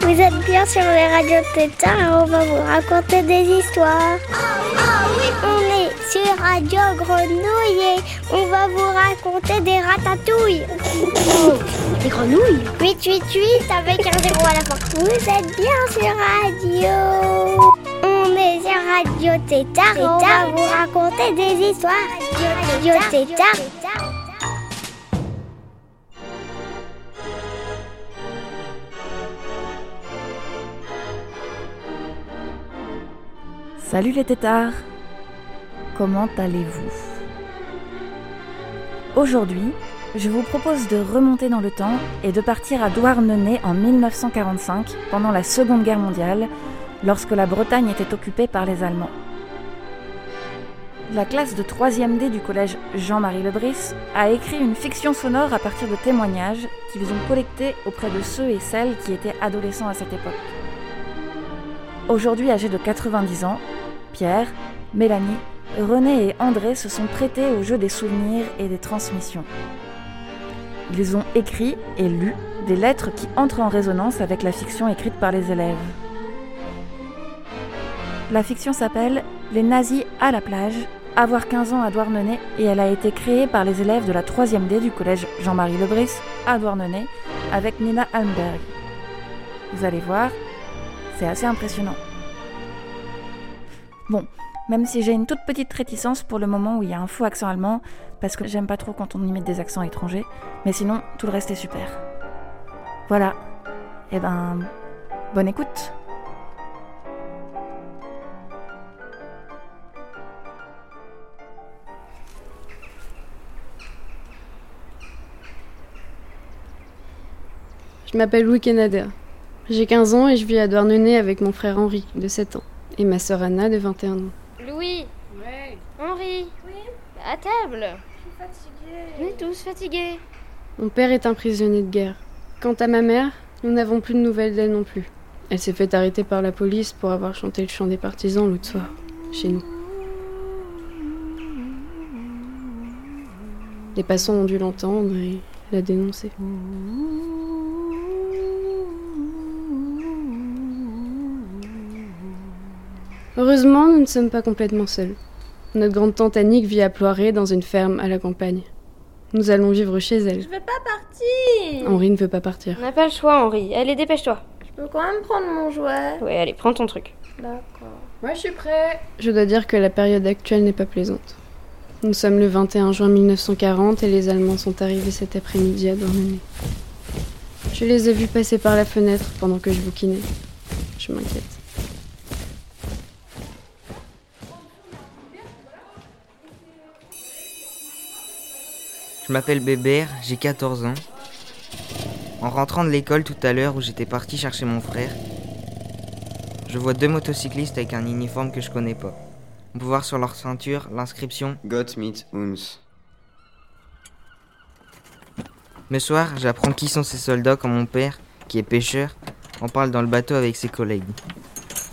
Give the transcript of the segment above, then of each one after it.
Vous êtes bien sur les radios Tétard et on va vous raconter des histoires. On est sur Radio Grenouille et on va vous raconter des ratatouilles. Des grenouilles? 888 avec un zéro à la fin. Vous êtes bien sur Radio. Radio Tétard et on va vous raconter des histoires. Radio Tétard. Salut les tétards Comment allez-vous? Aujourd'hui, je vous propose de remonter dans le temps et de partir à Douarnenez en 1945, pendant la Seconde Guerre mondiale, lorsque la Bretagne était occupée par les Allemands. La classe de 3e D du collège Jean-Marie Lebris a écrit une fiction sonore à partir de témoignages qu'ils ont collectés auprès de ceux et celles qui étaient adolescents à cette époque. Aujourd'hui âgés de 90 ans, Pierre, Mélanie, René et André se sont prêtés au jeu des souvenirs et des transmissions. Ils ont écrit et lu des lettres qui entrent en résonance avec la fiction écrite par les élèves. La fiction s'appelle Les nazis à la plage, avoir 15 ans à Douarnenez et elle a été créée par les élèves de la 3e D du collège Jean-Marie Lebris à Douarnenez avec Nina Almberg. Vous allez voir, c'est assez impressionnant. Bon, même si j'ai une toute petite réticence pour le moment où il y a un faux accent allemand, parce que j'aime pas trop quand on imite des accents étrangers, mais sinon, tout le reste est super. Voilà. Eh ben, bonne écoute. Je m'appelle Louis Canada. J'ai 15 ans et je vis à Douarnenez avec mon frère Henri, de 7 ans, et ma sœur Anna, de 21 ans. Louis Ouais. Henri Oui À table Je suis fatiguée. On est tous fatigués. Mon père est un prisonnier de guerre. Quant à ma mère, nous n'avons plus de nouvelles d'elle non plus. Elle s'est fait arrêter par la police pour avoir chanté le chant des partisans l'autre soir, chez nous. Les passants ont dû l'entendre et la dénoncer. Heureusement, nous ne sommes pas complètement seuls. Notre grande tante Annick vit à Ploiré dans une ferme à la campagne. Nous allons vivre chez elle. Je vais pas partir. Henri ne veut pas partir. On n'a pas le choix, Henri. Allez, dépêche-toi. Je peux quand même prendre mon jouet. Ouais, allez, prends ton truc. D'accord. Moi, je suis prêt. Je dois dire que la période actuelle n'est pas plaisante. Nous sommes le 21 juin 1940 et les Allemands sont arrivés cet après-midi à Douarnenez. Je les ai vus passer par la fenêtre pendant que je bouquinais. Je m'inquiète. Je m'appelle Bébert, j'ai 14 ans. En rentrant de l'école tout à l'heure où j'étais parti chercher mon frère, je vois deux motocyclistes avec un uniforme que je connais pas. On peut voir sur leur ceinture l'inscription Gott mit uns. Le soir, j'apprends qui sont ces soldats quand mon père, qui est pêcheur, en parle dans le bateau avec ses collègues.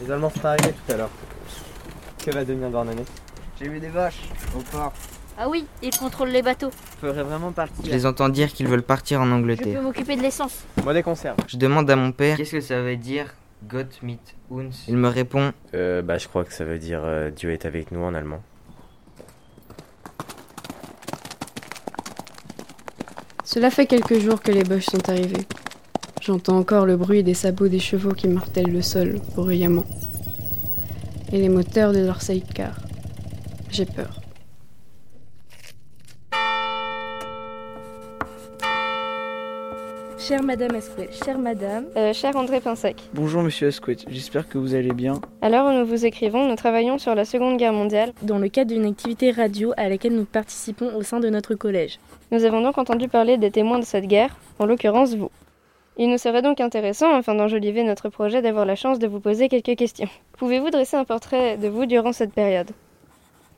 Les Allemands sont arrivés tout à l'heure. Que va devenir Douarnenez J'ai vu des vaches au port. Ah oui, ils contrôlent les bateaux. Faudrait vraiment partir. Je les entends dire qu'ils veulent partir en Je Angleterre. peux m'occuper de l'essence. Moi des conserves. Je demande à mon père qu'est-ce que ça veut dire Gott mit uns? Il me répond Euh, bah, je crois que ça veut dire euh, Dieu est avec nous en allemand. Cela fait quelques jours que les Boches sont arrivés. J'entends encore le bruit des sabots des chevaux qui martèlent le sol bruyamment. Et les moteurs de leur sidecar. J'ai peur. Chère Madame Esquet, chère Madame, Euh, cher André Pinsec, Bonjour Monsieur Squid, j'espère que vous allez bien. à l'heure où nous vous écrivons, nous travaillons sur la Seconde Guerre mondiale. dans le cadre d'une activité radio à laquelle nous participons au sein de notre collège. Nous avons donc entendu parler des témoins de cette guerre, en l'occurrence vous. Il nous serait donc intéressant, afin d'enjoliver notre projet, d'avoir la chance de vous poser quelques questions. Pouvez-vous dresser un portrait de vous durant cette période?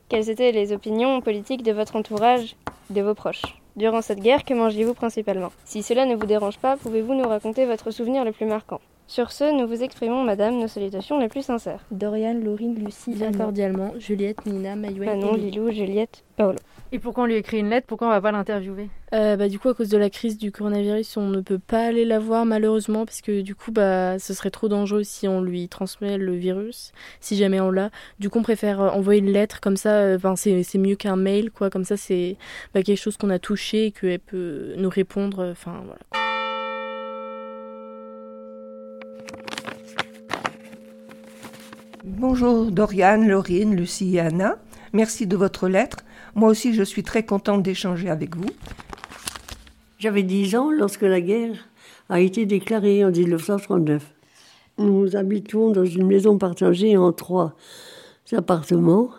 Quelles étaient les opinions politiques de votre entourage, de vos proches? Durant cette guerre, que mangez-vous principalement? Si cela ne vous dérange pas, pouvez-vous nous raconter votre souvenir le plus marquant? Sur ce, nous vous exprimons, madame, nos salutations les plus sincères. Dorian, Laurine, Lucie, bien cordialement, Juliette, Nina, Maïwen, Manon. Lilou, Juliette, Paolo. Et pourquoi on lui écrit une lettre Pourquoi on va pas l'interviewer? Euh, bah, du coup, à cause de la crise du coronavirus, on ne peut pas aller la voir malheureusement parce que du coup, bah, ce serait trop dangereux si on lui transmet le virus, si jamais on l'a. Du coup, on préfère euh, envoyer une lettre comme ça. euh, Enfin, c'est c'est mieux qu'un mail, quoi. Comme ça, c'est bah, quelque chose qu'on a touché et qu'elle peut nous répondre. Enfin, voilà. Bonjour Dorian, Laurine, Lucie et Anna. Merci de votre lettre. Moi aussi, je suis très contente d'échanger avec vous. J'avais 10 ans lorsque la guerre a été déclarée en 1939. Nous habitions dans une maison partagée en trois appartements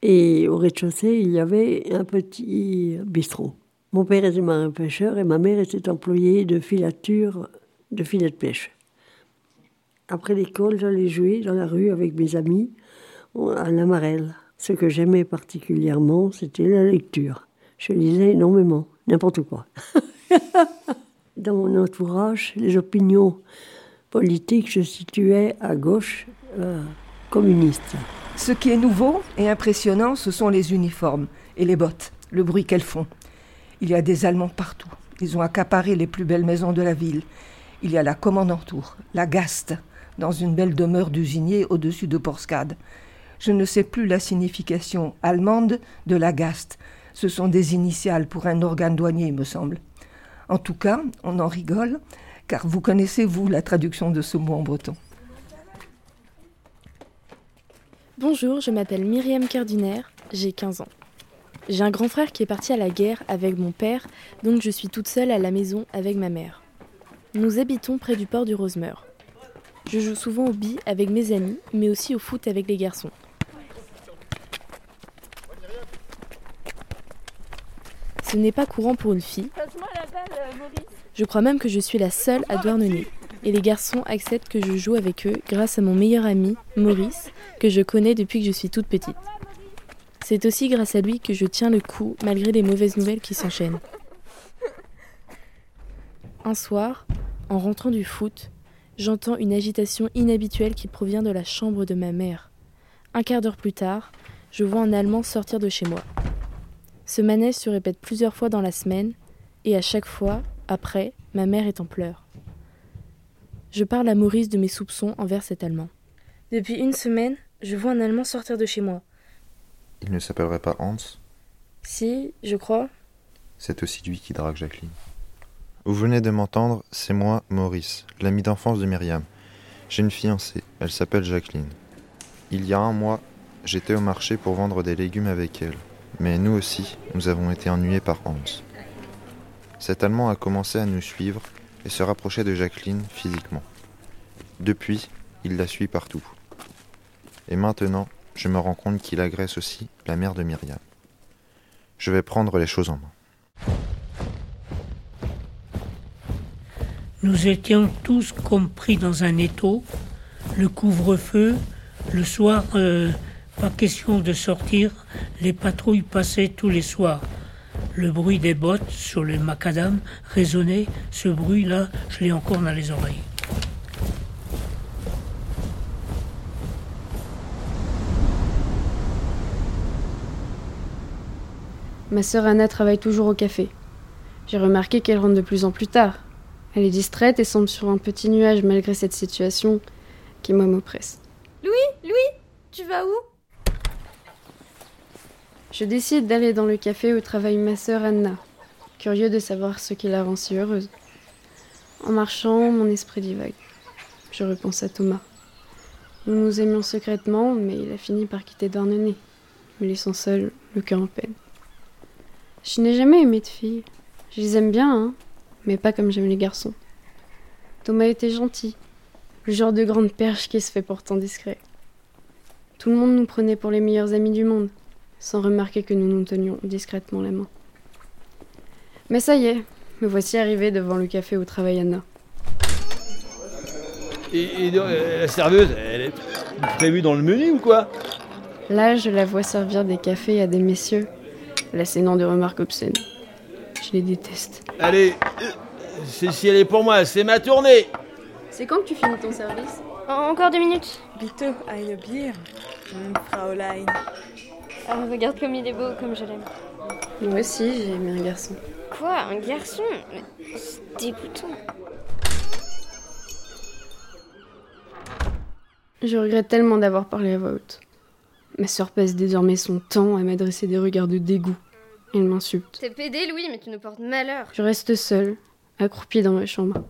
et au rez-de-chaussée, il y avait un petit bistrot. Mon père était marin-pêcheur et ma mère était employée de filature de filets de pêche. Après l'école, j'allais jouer dans la rue avec mes amis à la marelle. Ce que j'aimais particulièrement, c'était la lecture. Je lisais énormément, n'importe quoi. Dans mon entourage, les opinions politiques se situaient à gauche euh, communiste. Ce qui est nouveau et impressionnant, ce sont les uniformes et les bottes, le bruit qu'elles font. Il y a des Allemands partout. Ils ont accaparé les plus belles maisons de la ville. Il y a la Commandantour, la Gaste, dans une belle demeure d'usinier au-dessus de Porscade. Je ne sais plus la signification allemande de la Gaste. Ce sont des initiales pour un organe douanier, me semble. En tout cas, on en rigole, car vous connaissez, vous, la traduction de ce mot en breton. Bonjour, je m'appelle Myriam Cardiner, j'ai 15 ans. J'ai un grand frère qui est parti à la guerre avec mon père, donc je suis toute seule à la maison avec ma mère. Nous habitons près du port du Rosemeur. Je joue souvent au billes avec mes amis, mais aussi au foot avec les garçons. Ce n'est pas courant pour une fille. Euh. Je crois même que je suis la seule à Douarnenez. Et les garçons acceptent que je joue avec eux grâce à mon meilleur ami, Maurice, que je connais depuis que je suis toute petite. C'est aussi grâce à lui que je tiens le coup malgré les mauvaises nouvelles qui s'enchaînent. Un soir, en rentrant du foot, j'entends une agitation inhabituelle qui provient de la chambre de ma mère. Un quart d'heure plus tard, je vois un Allemand sortir de chez moi. Ce manège se répète plusieurs fois dans la semaine, et à chaque fois, après, ma mère est en pleurs. Je parle à Maurice de mes soupçons envers cet Allemand. Depuis une semaine, je vois un Allemand sortir de chez moi. Il ne s'appellerait pas Hans? Si, je crois. C'est aussi lui qui drague Jacqueline. Vous venez de m'entendre, c'est moi, Maurice, l'ami d'enfance de Myriam. J'ai une fiancée, elle s'appelle Jacqueline. Il y a un mois, j'étais au marché pour vendre des légumes avec elle. Mais nous aussi, nous avons été ennuyés par Hans. Cet Allemand a commencé à nous suivre et se rapprocher de Jacqueline physiquement. Depuis, il la suit partout. Et maintenant, je me rends compte qu'il agresse aussi la mère de Myriam. Je vais prendre les choses en main. Nous étions tous compris dans un étau. Le couvre-feu, le soir, euh, pas question de sortir. Les patrouilles passaient tous les soirs. Le bruit des bottes sur le macadam résonnait. Ce bruit-là, je l'ai encore dans les oreilles. Ma sœur Anna travaille toujours au café. J'ai remarqué qu'elle rentre de plus en plus tard. Elle est distraite et semble sur un petit nuage malgré cette situation qui moi m'oppresse. Louis, Louis, tu vas où? Je décide d'aller dans le café où travaille ma sœur Anna, curieux de savoir ce qui la rend si heureuse. En marchant, mon esprit divague. Je repense à Thomas. Nous nous aimions secrètement, mais il a fini par quitter Douarnenez, me laissant seul, le cœur en peine. Je n'ai jamais aimé de filles. Je les aime bien, hein, mais pas comme j'aime les garçons. Thomas était gentil, le genre de grande perche qui se fait pourtant discret. Tout le monde nous prenait pour les meilleurs amis du monde, sans remarquer que nous nous tenions discrètement la main. Mais ça y est, me voici arrivé devant le café où travaille Anna. Et, et, euh, la serveuse, elle est prévue dans le menu ou quoi? Là, je la vois servir des cafés à des messieurs, l'assénant de remarques obscènes. Je les déteste. Allez, euh, c'est si elle est pour moi, c'est ma tournée C'est quand que tu finis ton service Encore deux minutes. Bitte eine Bier, hm, Fraulein. Ah, regarde comme il est beau, comme je l'aime. Moi aussi, j'ai aimé un garçon. Quoi Un garçon Mais C'est dégoûtant. Je regrette tellement d'avoir parlé à voix haute. Ma sœur passe désormais son temps à m'adresser des regards de dégoût. Elle m'insulte. T'es pédé, Louis, mais tu nous portes malheur. Je reste seule, accroupie dans ma chambre.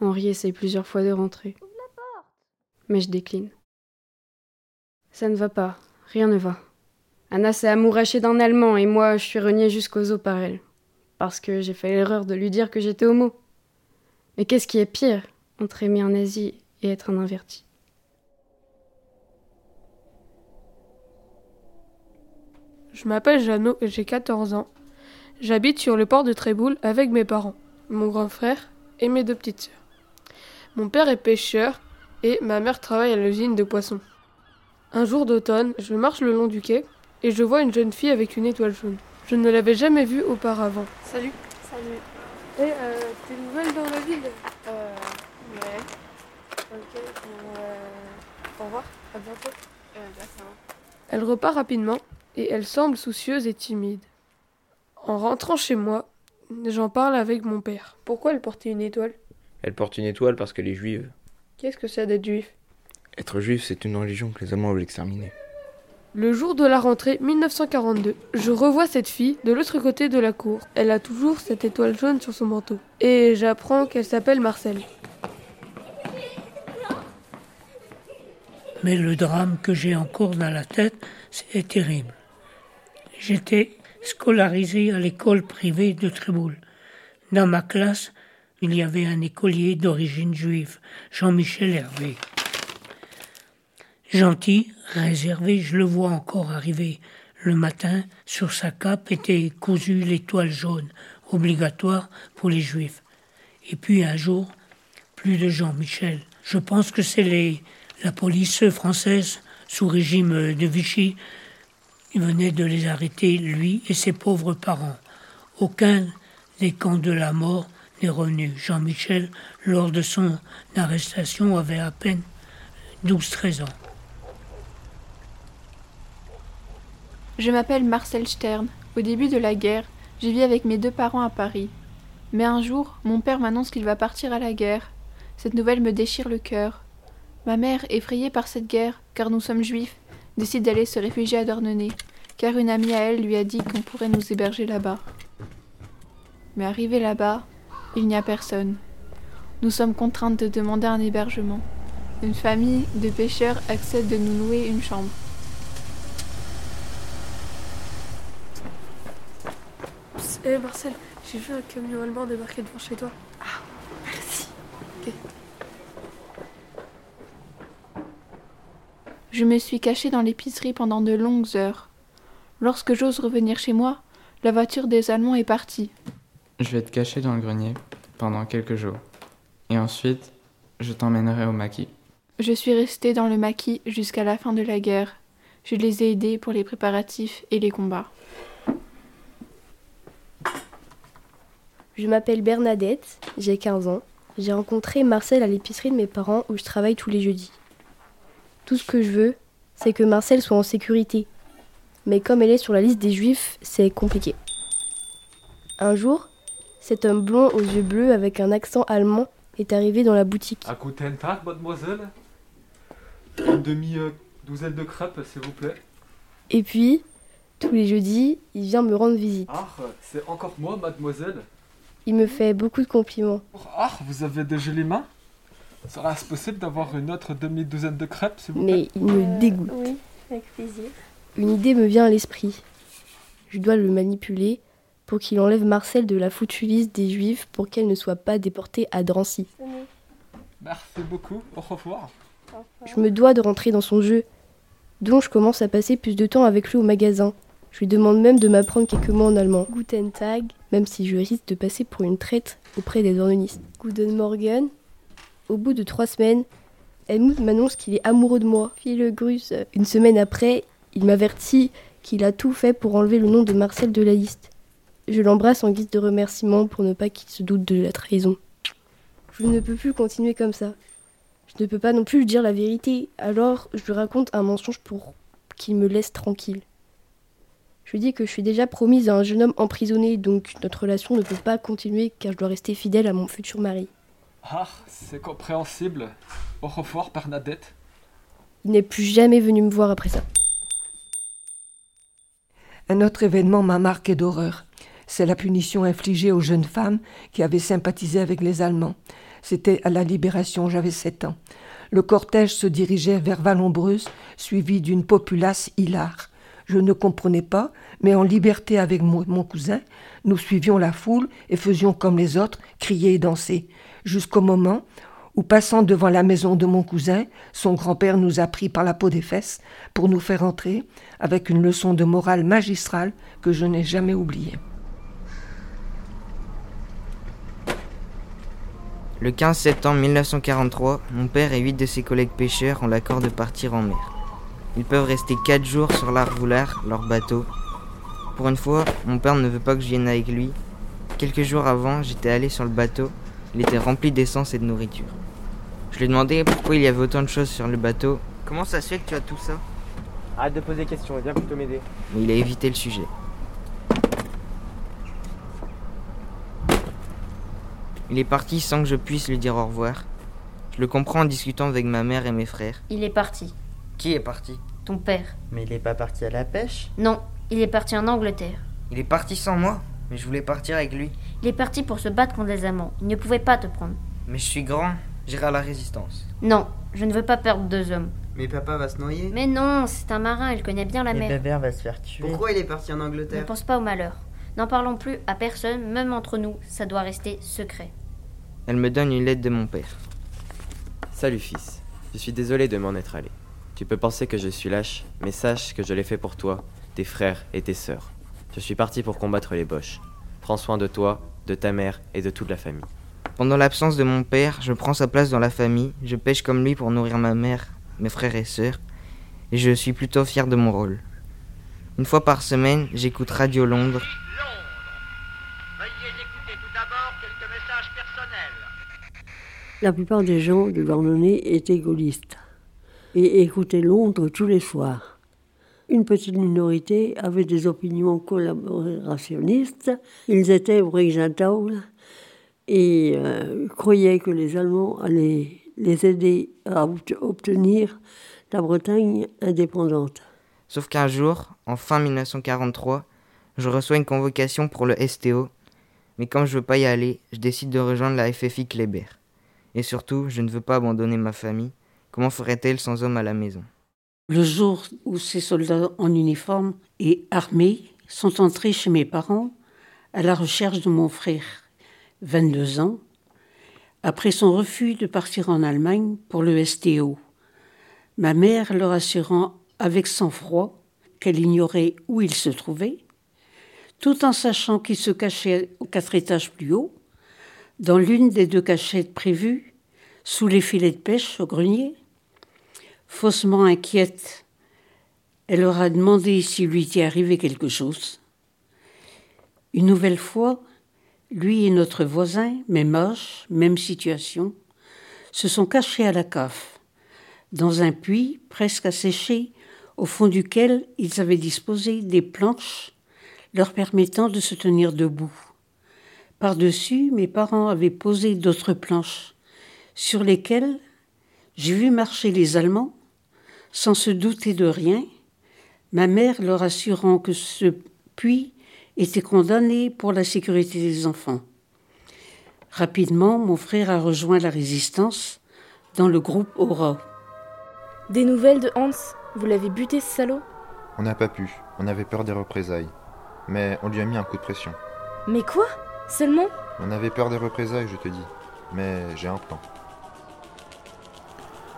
Henri essaye plusieurs fois de rentrer. Mais je décline. Ça ne va pas, rien ne va. Anna s'est amourachée d'un Allemand et moi je suis reniée jusqu'aux os par elle. Parce que j'ai fait l'erreur de lui dire que j'étais homo. Mais qu'est-ce qui est pire? Entre aimer un nazi et être un inverti Je m'appelle Jeannot et j'ai 14 ans. J'habite sur le port de Tréboul avec mes parents, mon grand frère et mes deux petites sœurs. Mon père est pêcheur et ma mère travaille à l'usine de poissons. Un jour d'automne, je marche le long du quai et je vois une jeune fille avec une étoile jaune. Je ne l'avais jamais vue auparavant. Salut. Salut. Et euh, t'es nouvelle dans la ville? Euh. Ouais. Ok. Euh, au revoir. À bientôt. Euh, bah, ça va. Elle repart rapidement et elle semble soucieuse et timide. En rentrant chez moi, j'en parle avec mon père. Pourquoi elle portait une étoile? Elle porte une étoile parce qu'elle est juive. Qu'est-ce que c'est d'être juif? Être juif, c'est une religion que les Allemands veulent exterminer. Le jour de la rentrée 1942, je revois cette fille de l'autre côté de la cour. Elle a toujours cette étoile jaune sur son manteau. Et j'apprends qu'elle s'appelle Marcel. Mais le drame que j'ai encore dans la tête, c'est terrible. J'étais scolarisé à l'école privée de Tréboul. Dans ma classe, il y avait un écolier d'origine juive, Jean-Michel Hervé. Gentil, réservé, je le vois encore arriver. Le matin, sur sa cape était cousue l'étoile jaune, obligatoire pour les juifs. Et puis un jour, plus de Jean-Michel. Je pense que c'est la police française, sous régime de Vichy, il venait de les arrêter, lui et ses pauvres parents. Aucun des camps de la mort n'est revenu. Jean-Michel, lors de son arrestation, avait à peine 12-13 ans. Je m'appelle Marcel Stern. Au début de la guerre, je vis avec mes deux parents à Paris. Mais un jour, mon père m'annonce qu'il va partir à la guerre. Cette nouvelle me déchire le cœur. Ma mère, effrayée par cette guerre, car nous sommes juifs, décide d'aller se réfugier à Dornenay, car une amie à elle lui a dit qu'on pourrait nous héberger là-bas. Mais arrivé là-bas, il n'y a personne. Nous sommes contraintes de demander un hébergement. Une famille de pêcheurs accepte de nous louer une chambre. Hé Eh, Marcel, j'ai vu un camion allemand débarquer devant chez toi. Ah, merci. Ok. Je me suis cachée dans l'épicerie pendant de longues heures. Lorsque j'ose revenir chez moi, la voiture des Allemands est partie. Je vais te cacher dans le grenier pendant quelques jours. Et ensuite, je t'emmènerai au maquis. Je suis restée dans le maquis jusqu'à la fin de la guerre. Je les ai aidés pour les préparatifs et les combats. Je m'appelle Bernadette, j'ai 15 ans. J'ai rencontré Marcel à l'épicerie de mes parents où je travaille tous les jeudis. Tout ce que je veux, c'est que Marcel soit en sécurité. Mais comme elle est sur la liste des juifs, c'est compliqué. Un jour, cet homme blond aux yeux bleus avec un accent allemand est arrivé dans la boutique. À guten Tag, mademoiselle. Une demi-douzaine de crêpes, s'il vous plaît. Et puis, tous les jeudis, il vient me rendre visite. Ah, c'est encore moi, mademoiselle. Il me fait beaucoup de compliments. Ah, vous avez de jolies mains? Serait-ce possible d'avoir une autre demi-douzaine de crêpes, s'il vous plaît? Mais il me dégoûte. Oui, avec plaisir. Une idée me vient à l'esprit. Je dois le manipuler pour qu'il enlève Marcel de la foutue liste des juifs pour qu'elle ne soit pas déportée à Drancy. Merci beaucoup, au revoir. Je me dois de rentrer dans son jeu. Donc je commence à passer plus de temps avec lui au magasin. Je lui demande même de m'apprendre quelques mots en allemand. Guten Tag, même si je risque de passer pour une traite auprès des ornonistes. Guten Morgen. Au bout de trois semaines, Helmut m'annonce qu'il est amoureux de moi. Grus. Une semaine après, il m'avertit qu'il a tout fait pour enlever le nom de Marcel de la liste. Je l'embrasse en guise de remerciement pour ne pas qu'il se doute de la trahison. Je ne peux plus continuer comme ça. Je ne peux pas non plus lui dire la vérité, alors je lui raconte un mensonge pour qu'il me laisse tranquille. Je lui dis que je suis déjà promise à un jeune homme emprisonné, donc notre relation ne peut pas continuer car je dois rester fidèle à mon futur mari. Ah, c'est compréhensible. Au revoir, Bernadette. Il n'est plus jamais venu me voir après ça. Un autre événement m'a marqué d'horreur. C'est la punition infligée aux jeunes femmes qui avaient sympathisé avec les Allemands. C'était à la Libération, j'avais sept ans. Le cortège se dirigeait vers Vallombreuse, suivi d'une populace hilare. Je ne comprenais pas, mais en liberté avec mon cousin, nous suivions la foule et faisions comme les autres, crier et danser, jusqu'au moment où, passant devant la maison de mon cousin, son grand-père nous a pris par la peau des fesses pour nous faire entrer, avec une leçon de morale magistrale que je n'ai jamais oubliée. Le 15 septembre 1943, mon père et huit de ses collègues pêcheurs ont l'accord de partir en mer. Ils peuvent rester quatre jours sur l'Arvoulard, leur bateau. Pour une fois, mon père ne veut pas que je vienne avec lui. Quelques jours avant, j'étais allé sur le bateau. Il était rempli d'essence et de nourriture. Je lui ai demandé pourquoi il y avait autant de choses sur le bateau. Comment ça se fait que tu as tout ça Arrête de poser des questions, viens plutôt m'aider. Mais il a évité le sujet. Il est parti sans que je puisse lui dire au revoir. Je le comprends en discutant avec ma mère et mes frères. Il est parti. Qui est parti? Ton père. Mais il est pas parti à la pêche? Non, il est parti en Angleterre. Il est parti sans moi, mais je voulais partir avec lui. Il est parti pour se battre contre les Allemands. Il ne pouvait pas te prendre. Mais je suis grand, j'irai à la résistance. Non, je ne veux pas perdre deux hommes. Mais papa va se noyer? Mais non, c'est un marin, il connaît bien la Et mer. Bébert va se faire tuer. Pourquoi il est parti en Ne Angleterre pense pas au malheur. N'en parlons plus à personne, même entre nous. Ça doit rester secret. Elle me donne une lettre de mon père. Salut fils, je suis désolé de m'en être allé. Tu peux penser que je suis lâche, mais sache que je l'ai fait pour toi, tes frères et tes sœurs. Je suis parti pour combattre les Boches. Prends soin de toi, de ta mère et de toute la famille. Pendant l'absence de mon père, je prends sa place dans la famille, je pêche comme lui pour nourrir ma mère, mes frères et sœurs, et je suis plutôt fier de mon rôle. Une fois par semaine, j'écoute Radio Londres. La plupart des gens de Douarnenez étaient gaullistes et écoutaient Londres tous les soirs. Une petite minorité avait des opinions collaborationnistes. Ils étaient Brigentauls et euh, croyaient que les Allemands allaient les aider à obt- obtenir la Bretagne indépendante. Sauf qu'un jour, en fin 1943, je reçois une convocation pour le STO, mais comme je veux pas y aller, je décide de rejoindre la FFI Kléber. Et surtout, je ne veux pas abandonner ma famille. Comment ferait-elle sans homme à la maison? Le jour où ces soldats en uniforme et armés sont entrés chez mes parents à la recherche de mon frère, 22 ans, après son refus de partir en Allemagne pour le STO. Ma mère leur assurant avec sang-froid qu'elle ignorait où il se trouvait, tout en sachant qu'il se cachait aux quatre étages plus haut, dans l'une des deux cachettes prévues, sous les filets de pêche au grenier. Faussement inquiète, elle leur a demandé s'il lui était arrivé quelque chose. Une nouvelle fois, lui et notre voisin, même âge, même situation, se sont cachés à la cave, dans un puits presque asséché, au fond duquel ils avaient disposé des planches leur permettant de se tenir debout. Par-dessus, mes parents avaient posé d'autres planches, sur lesquelles j'ai vu marcher les Allemands, sans se douter de rien, ma mère leur assurant que ce puits était condamné pour la sécurité des enfants. Rapidement, mon frère a rejoint la résistance dans le groupe Aura. Des nouvelles de Hans Vous l'avez buté, ce salaud? On n'a pas pu, on avait peur des représailles. Mais on lui a mis un coup de pression. Mais quoi? Seulement? On avait peur des représailles, je te dis. Mais j'ai un plan.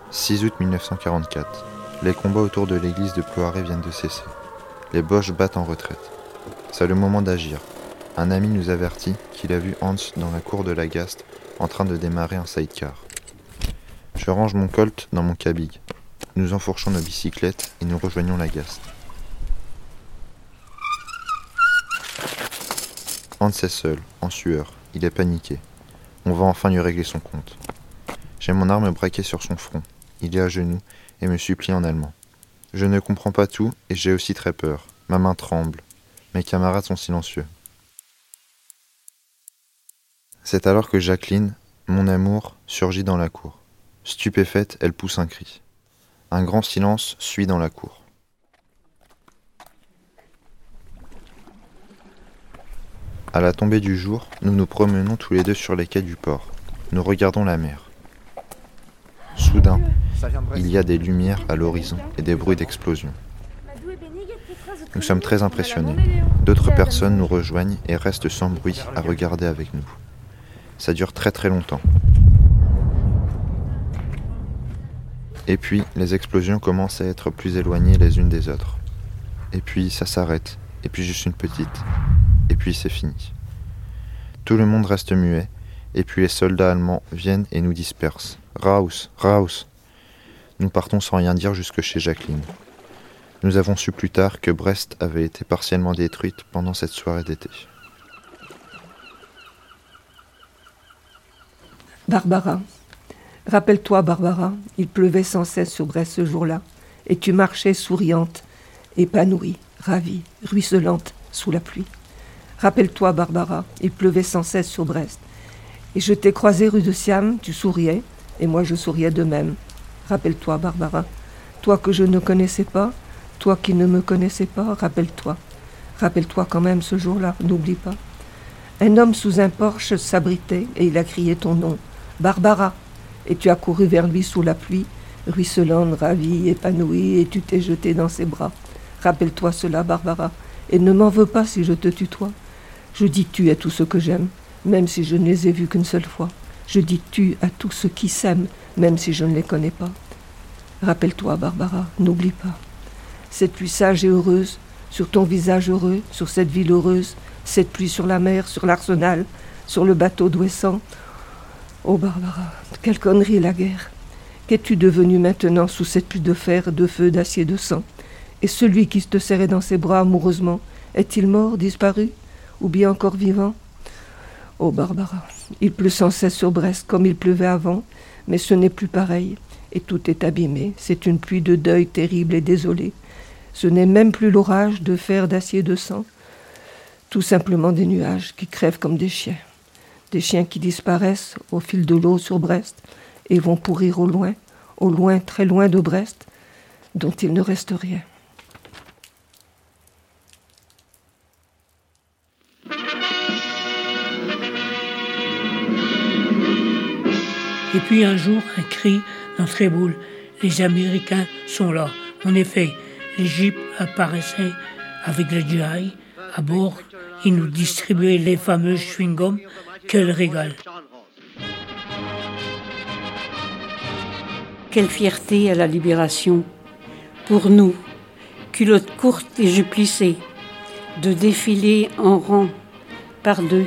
6 août 1944. Les combats autour de l'église de Ploiré viennent de cesser. Les Boches battent en retraite. C'est le moment d'agir. Un ami nous avertit qu'il a vu Hans dans la cour de la Gaste en train de démarrer un sidecar. Je range mon colt dans mon cabig. Nous enfourchons nos bicyclettes et nous rejoignons la Gaste. Hans est seul, en sueur. Il est paniqué. On va enfin lui régler son compte. J'ai mon arme braquée sur son front. Il est à genoux et me supplie en allemand. Je ne comprends pas tout et j'ai aussi très peur. Ma main tremble. Mes camarades sont silencieux. C'est alors que Jacqueline, mon amour, surgit dans la cour. Stupéfaite, elle pousse un cri. Un grand silence suit dans la cour. À la tombée du jour, nous nous promenons tous les deux sur les quais du port. Nous regardons la mer. Soudain, il y a des lumières à l'horizon et des bruits d'explosion. Nous sommes très impressionnés. D'autres personnes nous rejoignent et restent sans bruit à regarder avec nous. Ça dure très très longtemps. Et puis, les explosions commencent à être plus éloignées les unes des autres. Et puis, ça s'arrête. Et puis, juste une petite. Et puis, c'est fini. Tout le monde reste muet. Et puis, les soldats allemands viennent et nous dispersent. Raus, Raus. Nous partons sans rien dire jusque chez Jacqueline. Nous avons su plus tard que Brest avait été partiellement détruite pendant cette soirée d'été. Barbara. Rappelle-toi, Barbara, il pleuvait sans cesse sur Brest ce jour-là, et tu marchais souriante, épanouie, ravie, ruisselante sous la pluie. Rappelle-toi, Barbara, il pleuvait sans cesse sur Brest. Et je t'ai croisé rue de Siam, tu souriais, et moi je souriais de même. Rappelle-toi, Barbara, toi que je ne connaissais pas, toi qui ne me connaissais pas, rappelle-toi. Rappelle-toi quand même ce jour-là, n'oublie pas. Un homme sous un porche s'abritait et il a crié ton nom. Barbara. Et tu as couru vers lui sous la pluie, ruisselante, ravie, épanouie, et tu t'es jeté dans ses bras. Rappelle-toi cela, Barbara, et ne m'en veux pas si je te tutoie. Je dis tu à tout ce que j'aime, même si je ne les ai vus qu'une seule fois. Je dis tu à tous ceux qui s'aiment, même si je ne les connais pas. Rappelle-toi, Barbara, n'oublie pas. Cette pluie sage et heureuse, sur ton visage heureux, sur cette ville heureuse, cette pluie sur la mer, sur l'arsenal, sur le bateau d'Ouessant. Oh Barbara, quelle connerie la guerre. Qu'es-tu devenu maintenant sous cette pluie de fer, de feu, d'acier, de sang? Et celui qui te serrait dans ses bras amoureusement, est-il mort, disparu, ou bien encore vivant? Oh Barbara, il pleut sans cesse sur Brest comme il pleuvait avant, mais ce n'est plus pareil, et tout est abîmé. C'est une pluie de deuil terrible et désolée. Ce n'est même plus l'orage de fer, d'acier, de sang, tout simplement des nuages qui crèvent comme des chiens. Des chiens qui disparaissent au fil de l'eau sur Brest et vont pourrir au loin, au loin, très loin de Brest, dont il ne reste rien. Et puis un jour, un cri dans Tréboul. Les Américains sont là. En effet, les jeeps apparaissaient avec le GI. À bord, ils nous distribuaient les fameux chewing-gums. Quel régal! Quelle fierté à la libération. Pour nous, culottes courtes et jupes de défiler en rang par deux,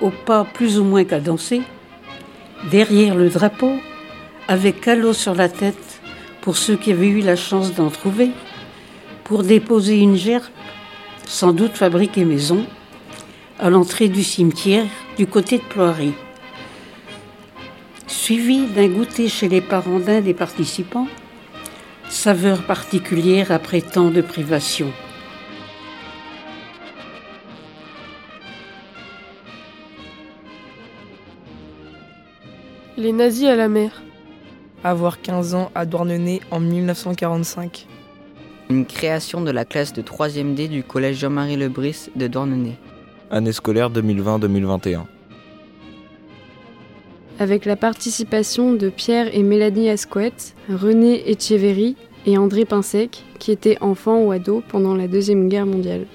au pas plus ou moins cadencé, derrière le drapeau, avec calot sur la tête pour ceux qui avaient eu la chance d'en trouver, pour déposer une gerbe, sans doute fabriquée maison, à l'entrée du cimetière du côté de Ploiry. Suivi d'un goûter chez les parents d'un des participants, saveur particulière après tant de privations. Les nazis à la mer. Avoir 15 ans à Douarnenez en 1945. Une création de la classe de 3e D du collège Jean-Marie Lebris de Douarnenez. Année scolaire 2020-2021. Avec la participation de Pierre et Mélanie Asquette, René Etcheverry et André Pinsec, qui étaient enfants ou ados pendant la Deuxième Guerre mondiale.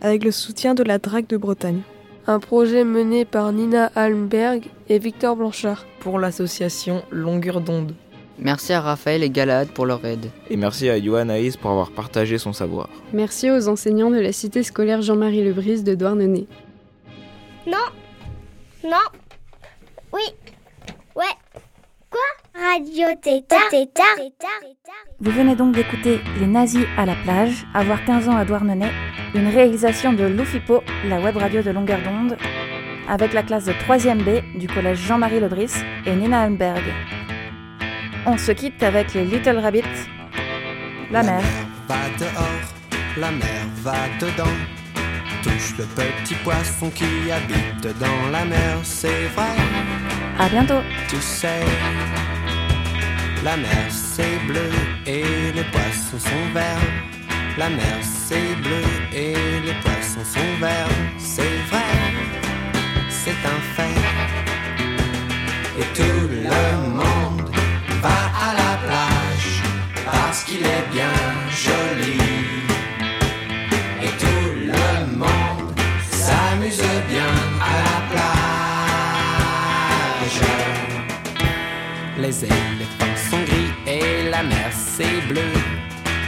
Avec le soutien de la Drague de Bretagne. Un projet mené par Nina Almberg et Victor Blanchard. Pour l'association Longueur d'onde. Merci à Raphaël et Galahad pour leur aide. Et merci à Johan Haïs pour avoir partagé son savoir. Merci aux enseignants de la cité scolaire Jean-Marie Lebris de Douarnenez. Non Non Oui Ouais Quoi? Radio Tétard Vous venez donc d'écouter Les nazis à la plage, avoir 15 ans à Douarnenez, une réalisation de l'UFIPO, la web radio de longueur d'onde, avec la classe de 3e B du collège Jean-Marie Lebris et Nina Alberg. On se quitte avec les Little Rabbits, la mer. Va dehors, la mer va dedans. Touche le petit poisson qui habite dans la mer, c'est vrai. À bientôt. Tu sais, la mer c'est bleu et les poissons sont verts. La mer c'est bleu et les poissons sont verts, c'est vrai, c'est un fait. Et tout le monde va à la plage parce qu'il est bien joli. Et tout le monde s'amuse bien à la plage. Les éléphants bleu.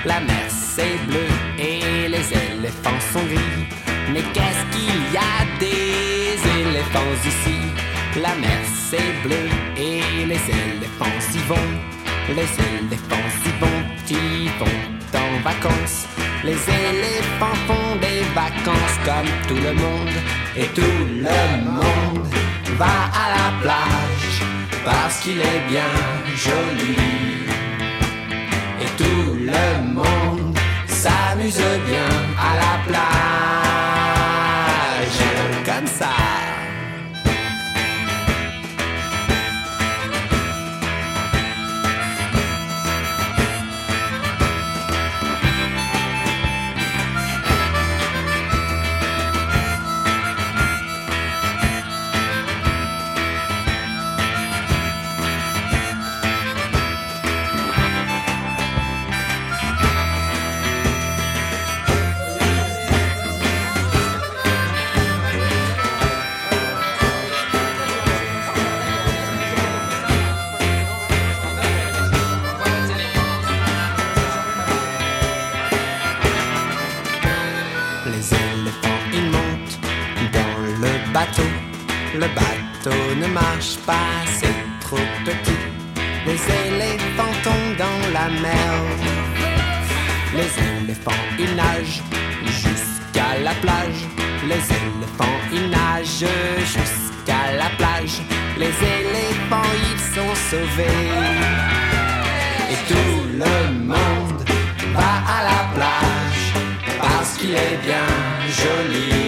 La mer c'est bleu et les éléphants sont gris. Mais qu'est-ce qu'il y a des éléphants ici? La mer c'est bleu et les éléphants y vont. Les éléphants y vont, y vont en vacances. Les éléphants font des vacances comme tout le monde. Et tout le monde va à la plage parce qu'il est bien joli. Tout le monde s'amuse bien à la plage. Ils nagent jusqu'à la plage. Les éléphants, ils nagent jusqu'à la plage. Les éléphants, ils sont sauvés. Et tout le monde va à la plage parce qu'il est bien joli.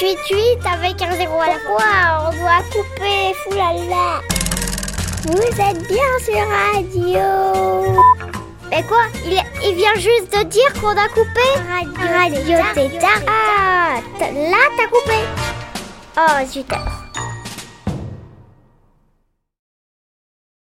888 avec un zéro à la fois, on doit couper, foulala. Vous êtes bien sur radio. Mais quoi? Il, il vient juste de dire qu'on a coupé Radio, radio Tétard. Ah, là t'as coupé. Oh zut.